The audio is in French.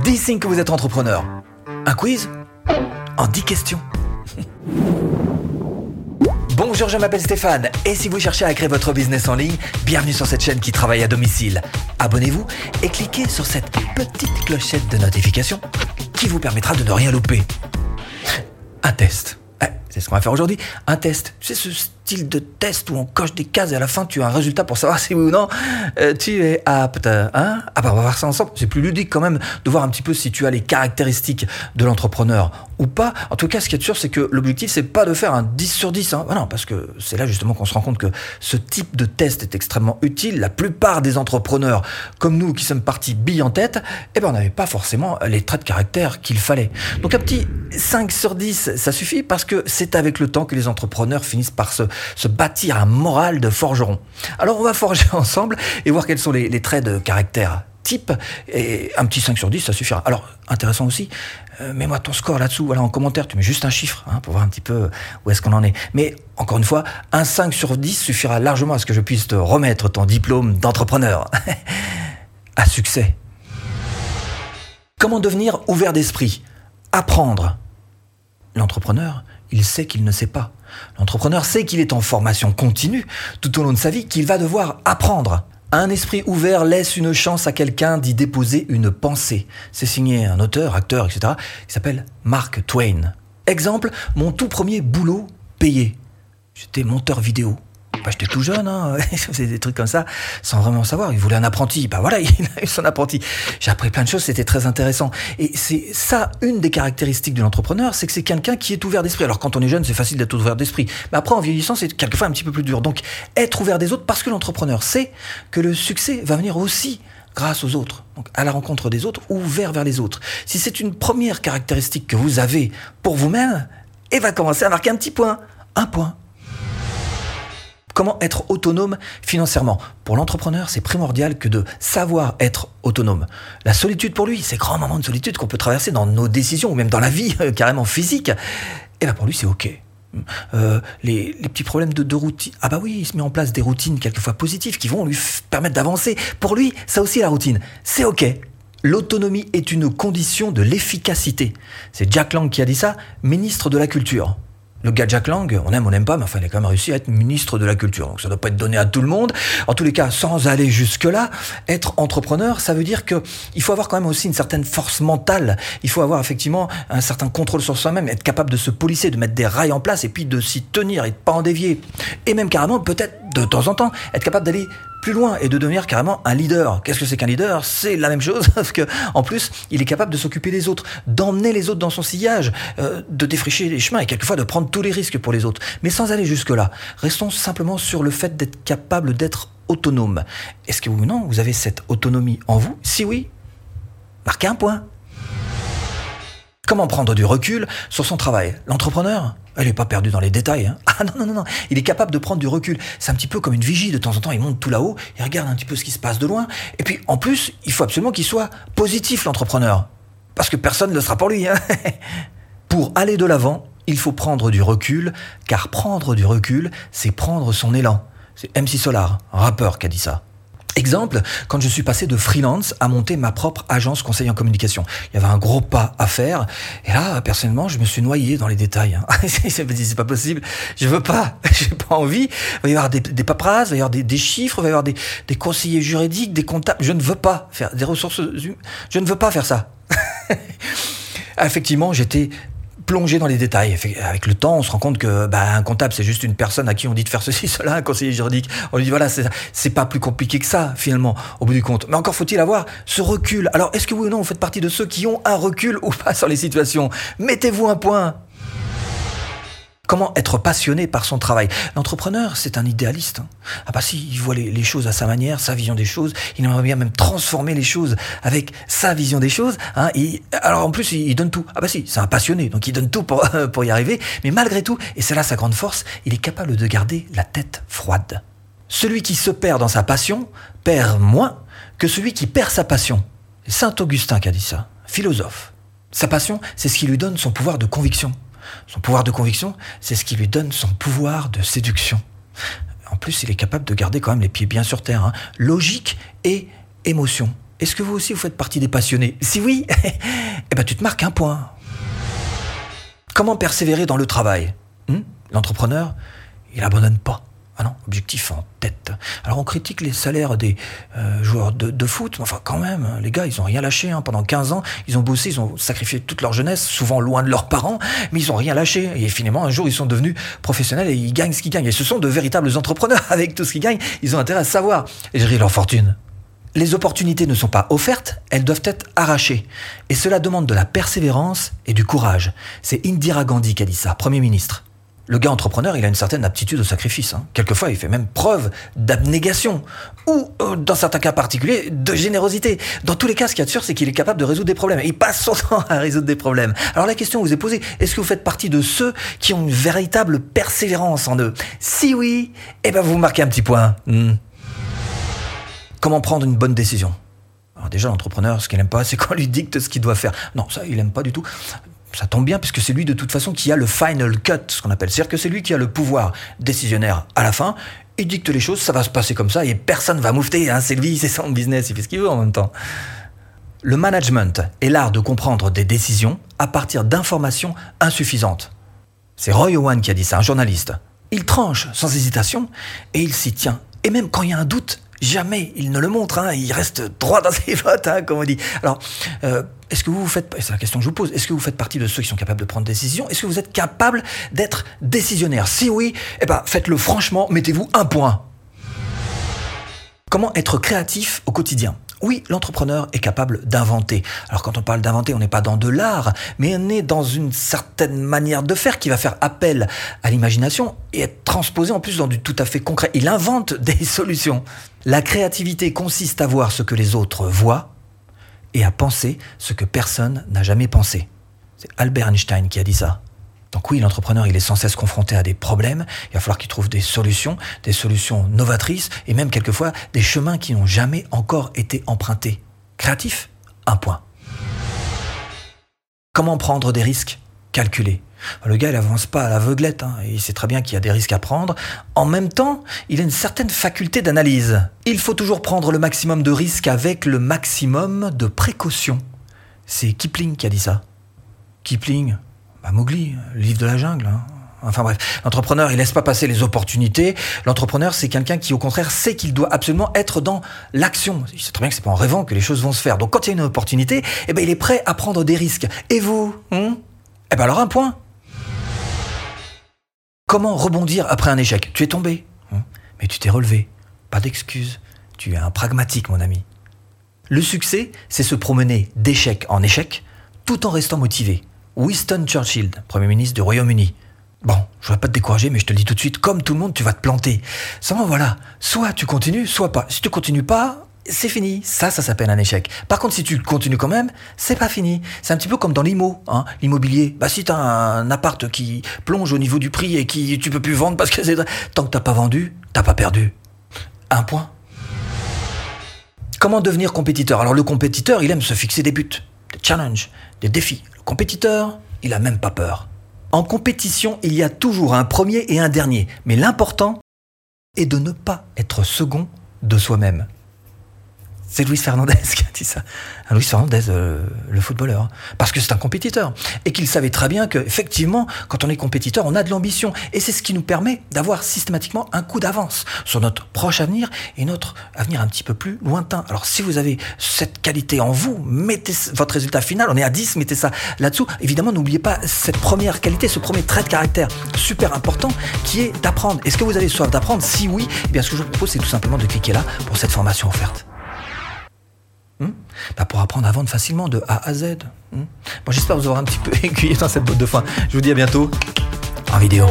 10 signes que vous êtes entrepreneur. Un quiz En 10 questions. Bonjour, je m'appelle Stéphane et si vous cherchez à créer votre business en ligne, bienvenue sur cette chaîne qui travaille à domicile. Abonnez-vous et cliquez sur cette petite clochette de notification qui vous permettra de ne rien louper. Un test. C'est ce qu'on va faire aujourd'hui. Un test. C'est ce style de test où on coche des cases et à la fin tu as un résultat pour savoir si oui ou non euh, tu es apte. Hein ah bah on va voir ça ensemble. C'est plus ludique quand même de voir un petit peu si tu as les caractéristiques de l'entrepreneur ou pas. En tout cas, ce qui est sûr, c'est que l'objectif, c'est pas de faire un 10 sur 10. Hein. non, parce que c'est là justement qu'on se rend compte que ce type de test est extrêmement utile. La plupart des entrepreneurs, comme nous qui sommes partis billes en tête, eh ben, on n'avait pas forcément les traits de caractère qu'il fallait. Donc un petit 5 sur 10, ça suffit parce que c'est avec le temps que les entrepreneurs finissent par se, bâtir un moral de forgeron. Alors on va forger ensemble et voir quels sont les traits de caractère type et un petit 5 sur 10 ça suffira. Alors intéressant aussi, euh, mets-moi ton score là-dessous, voilà en commentaire, tu mets juste un chiffre hein, pour voir un petit peu où est-ce qu'on en est. Mais encore une fois, un 5 sur 10 suffira largement à ce que je puisse te remettre ton diplôme d'entrepreneur. à succès. Comment devenir ouvert d'esprit? Apprendre. L'entrepreneur, il sait qu'il ne sait pas. L'entrepreneur sait qu'il est en formation continue tout au long de sa vie, qu'il va devoir apprendre. Un esprit ouvert laisse une chance à quelqu'un d'y déposer une pensée. C'est signé un auteur, acteur, etc. qui s'appelle Mark Twain. Exemple, mon tout premier boulot payé. J'étais monteur vidéo. Bah, j'étais tout jeune, hein. je faisais des trucs comme ça, sans vraiment savoir. Il voulait un apprenti. Bah voilà, il a eu son apprenti. J'ai appris plein de choses, c'était très intéressant. Et c'est ça, une des caractéristiques de l'entrepreneur, c'est que c'est quelqu'un qui est ouvert d'esprit. Alors quand on est jeune, c'est facile d'être ouvert d'esprit. Mais après, en vieillissant, c'est quelquefois un petit peu plus dur. Donc, être ouvert des autres, parce que l'entrepreneur sait que le succès va venir aussi grâce aux autres, donc à la rencontre des autres, ouvert vers les autres. Si c'est une première caractéristique que vous avez pour vous-même, et va commencer à marquer un petit point, un point, Comment être autonome financièrement? Pour l'entrepreneur, c'est primordial que de savoir être autonome. La solitude pour lui, ces grands moments de solitude qu'on peut traverser dans nos décisions ou même dans la vie carrément physique, et eh bien pour lui c'est ok. Euh, les, petits problèmes de, de, routine. Ah bah oui, il se met en place des routines quelquefois positives qui vont lui permettre d'avancer. Pour lui, ça aussi la routine. C'est ok. L'autonomie est une condition de l'efficacité. C'est Jack Lang qui a dit ça, ministre de la Culture. Le gars Jack Lang, on aime, on n'aime pas, mais enfin, il a quand même réussi à être ministre de la culture. Donc ça ne doit pas être donné à tout le monde. En tous les cas, sans aller jusque-là, être entrepreneur, ça veut dire que il faut avoir quand même aussi une certaine force mentale. Il faut avoir effectivement un certain contrôle sur soi-même, être capable de se polisser, de mettre des rails en place et puis de s'y tenir et de pas en dévier. Et même carrément, peut-être de temps en temps, être capable d'aller plus loin et de devenir carrément un leader. Qu'est-ce que c'est qu'un leader? C'est la même chose, parce que en plus, il est capable de s'occuper des autres, d'emmener les autres dans son sillage, euh, de défricher les chemins et quelquefois de prendre tous les risques pour les autres. Mais sans aller jusque-là, restons simplement sur le fait d'être capable d'être autonome. Est-ce que vous non, vous avez cette autonomie en vous? Si oui, marquez un point. Comment prendre du recul sur son travail? L'entrepreneur? Elle n'est pas perdue dans les détails. Hein. Ah non, non, non, non. Il est capable de prendre du recul. C'est un petit peu comme une vigie. De temps en temps, il monte tout là-haut, il regarde un petit peu ce qui se passe de loin. Et puis, en plus, il faut absolument qu'il soit positif, l'entrepreneur. Parce que personne ne le sera pour lui. Hein. pour aller de l'avant, il faut prendre du recul, car prendre du recul, c'est prendre son élan. C'est MC Solar, un rappeur, qui a dit ça. Exemple, quand je suis passé de freelance à monter ma propre agence conseil en communication. Il y avait un gros pas à faire. Et là, personnellement, je me suis noyé dans les détails. Hein. c'est pas possible. Je veux pas. J'ai pas envie. Il va y avoir des, des paperasses, il va y avoir des, chiffres, il va y avoir des, des, conseillers juridiques, des comptables. Je ne veux pas faire des ressources. Je ne veux pas faire ça. Effectivement, j'étais plonger dans les détails. Avec le temps, on se rend compte que bah, un comptable, c'est juste une personne à qui on dit de faire ceci, cela, un conseiller juridique. On lui dit voilà, c'est pas plus compliqué que ça, finalement, au bout du compte. Mais encore faut-il avoir ce recul. Alors, est-ce que oui ou non, vous faites partie de ceux qui ont un recul ou pas sur les situations? Mettez-vous un point. Comment être passionné par son travail? L'entrepreneur, c'est un idéaliste. Hein. Ah bah si, il voit les, choses à sa manière, sa vision des choses. Il aimerait bien même transformer les choses avec sa vision des choses. Hein. alors en plus, il, donne tout. Ah bah si, c'est un passionné, donc il donne tout pour, pour y arriver. Mais malgré tout, et c'est là sa grande force, il est capable de garder la tête froide. Celui qui se perd dans sa passion perd moins que celui qui perd sa passion. Saint Augustin qui a dit ça, philosophe. Sa passion, c'est ce qui lui donne son pouvoir de conviction. Son pouvoir de conviction, c'est ce qui lui donne son pouvoir de séduction. En plus, il est capable de garder quand même les pieds bien sur terre. Hein. Logique et émotion. Est-ce que vous aussi vous faites partie des passionnés? Si oui, eh ben tu te marques un point. Comment persévérer dans le travail? Hmm? L'entrepreneur, il abandonne pas. Ah non, objectif en tête. Alors on critique les salaires des euh, joueurs de, foot, mais enfin quand même, les gars, ils ont rien lâché. Hein. Pendant 15 ans, ils ont bossé, ils ont sacrifié toute leur jeunesse, souvent loin de leurs parents, mais ils ont rien lâché. Et finalement, un jour, ils sont devenus professionnels et ils gagnent ce qu'ils gagnent. Et ce sont de véritables entrepreneurs. Avec tout ce qu'ils gagnent, ils ont intérêt à savoir gérer leur fortune. Les opportunités ne sont pas offertes, elles doivent être arrachées. Et cela demande de la persévérance et du courage. C'est Indira Gandhi qui a dit ça, Premier ministre. Le gars entrepreneur, il a une certaine aptitude au sacrifice. Hein. Quelquefois, il fait même preuve d'abnégation ou, euh, dans certains cas particuliers, de générosité. Dans tous les cas, ce qu'il y a de sûr, c'est qu'il est capable de résoudre des problèmes. Il passe son temps à résoudre des problèmes. Alors la question vous est posée, est-ce que vous faites partie de ceux qui ont une véritable persévérance en eux? Si oui, eh ben vous marquez un petit point. Hmm. Comment prendre une bonne décision? Alors déjà, l'entrepreneur, ce qu'il n'aime pas, c'est qu'on lui dicte ce qu'il doit faire. Non, ça, il n'aime pas du tout. Ça tombe bien, puisque c'est lui de toute façon qui a le final cut, ce qu'on appelle. C'est-à-dire que c'est lui qui a le pouvoir décisionnaire à la fin. Il dicte les choses, ça va se passer comme ça, et personne va moufter. Hein. C'est lui, c'est son business, il fait ce qu'il veut en même temps. Le management est l'art de comprendre des décisions à partir d'informations insuffisantes. C'est Roy Owen qui a dit ça, un journaliste. Il tranche sans hésitation et il s'y tient. Et même quand il y a un doute, jamais il ne le montre, hein, il reste droit dans ses votes, hein, comme on dit. Alors, euh, est-ce que vous, faites, c'est la question que je vous pose, est-ce que vous faites partie de ceux qui sont capables de prendre des décisions? Est-ce que vous êtes capable d'être décisionnaire? Si oui, eh ben, faites-le franchement, mettez-vous un point. Comment être créatif au quotidien? Oui, l'entrepreneur est capable d'inventer. Alors quand on parle d'inventer, on n'est pas dans de l'art, mais on est dans une certaine manière de faire qui va faire appel à l'imagination et être transposé en plus dans du tout à fait concret. Il invente des solutions. La créativité consiste à voir ce que les autres voient et à penser ce que personne n'a jamais pensé. C'est Albert Einstein qui a dit ça. Donc oui, l'entrepreneur, il est sans cesse confronté à des problèmes, il va falloir qu'il trouve des solutions, des solutions novatrices, et même quelquefois des chemins qui n'ont jamais encore été empruntés. Créatif Un point. Comment prendre des risques Calculés? Le gars, il avance pas à l'aveuglette, hein, il sait très bien qu'il y a des risques à prendre. En même temps, il a une certaine faculté d'analyse. Il faut toujours prendre le maximum de risques avec le maximum de précautions. C'est Kipling qui a dit ça. Kipling, bah, Mowgli, le livre de la jungle. Hein. Enfin bref, l'entrepreneur, il laisse pas passer les opportunités. L'entrepreneur, c'est quelqu'un qui, au contraire, sait qu'il doit absolument être dans l'action. Il sait très bien que c'est pas en rêvant que les choses vont se faire. Donc, quand il y a une opportunité, eh ben, il est prêt à prendre des risques. Et vous hein Eh ben, alors un point. Comment rebondir après un échec? Tu es tombé, hein mais tu t'es relevé. Pas d'excuses. Tu es un pragmatique, mon ami. Le succès, c'est se promener d'échec en échec, tout en restant motivé. Winston Churchill, Premier ministre du Royaume-Uni. Bon, je ne vais pas te décourager, mais je te le dis tout de suite, comme tout le monde, tu vas te planter. Seulement voilà, soit tu continues, soit pas. Si tu continues pas, c'est fini. Ça, ça s'appelle un échec. Par contre, si tu continues quand même, c'est pas fini. C'est un petit peu comme dans l'IMO, hein, l'immobilier. Bah, si t'as un appart qui plonge au niveau du prix et qui tu peux plus vendre parce que c'est tant que t'as pas vendu, t'as pas perdu. Un point. Comment devenir compétiteur? Alors le compétiteur, il aime se fixer des buts, des challenges, des défis compétiteur, il a même pas peur. En compétition, il y a toujours un premier et un dernier, mais l'important est de ne pas être second de soi-même. C'est Luis Fernandez qui a dit ça. Luis Fernandez, euh, le footballeur. Parce que c'est un compétiteur. Et qu'il savait très bien qu'effectivement, quand on est compétiteur, on a de l'ambition. Et c'est ce qui nous permet d'avoir systématiquement un coup d'avance sur notre proche avenir et notre avenir un petit peu plus lointain. Alors si vous avez cette qualité en vous, mettez votre résultat final, on est à 10, mettez ça là-dessous. Évidemment, n'oubliez pas cette première qualité, ce premier trait de caractère super important qui est d'apprendre. Est-ce que vous avez soif d'apprendre? Si oui, eh bien ce que je vous propose, c'est tout simplement de cliquer là pour cette formation offerte. Bah, pour apprendre à vendre facilement de A à Z. Bon, J'espère vous avoir un petit peu aiguillé dans cette botte de foin. Je vous dis à bientôt en vidéo.